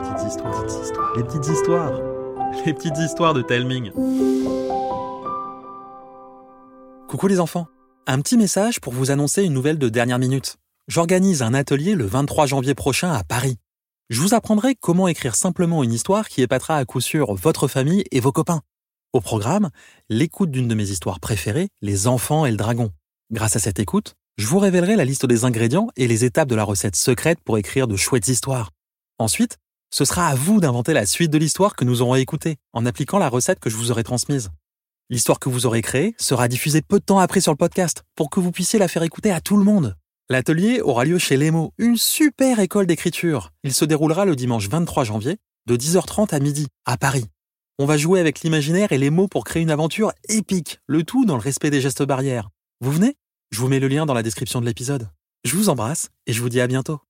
petites histoires, les petites histoires, les petites histoires de Telming. Coucou les enfants, un petit message pour vous annoncer une nouvelle de dernière minute. J'organise un atelier le 23 janvier prochain à Paris. Je vous apprendrai comment écrire simplement une histoire qui épatera à coup sûr votre famille et vos copains. Au programme, l'écoute d'une de mes histoires préférées, Les enfants et le dragon. Grâce à cette écoute, je vous révélerai la liste des ingrédients et les étapes de la recette secrète pour écrire de chouettes histoires. Ensuite, ce sera à vous d'inventer la suite de l'histoire que nous aurons écoutée, en appliquant la recette que je vous aurai transmise. L'histoire que vous aurez créée sera diffusée peu de temps après sur le podcast, pour que vous puissiez la faire écouter à tout le monde. L'atelier aura lieu chez Lemo, une super école d'écriture. Il se déroulera le dimanche 23 janvier, de 10h30 à midi, à Paris. On va jouer avec l'imaginaire et les mots pour créer une aventure épique, le tout dans le respect des gestes barrières. Vous venez? Je vous mets le lien dans la description de l'épisode. Je vous embrasse et je vous dis à bientôt.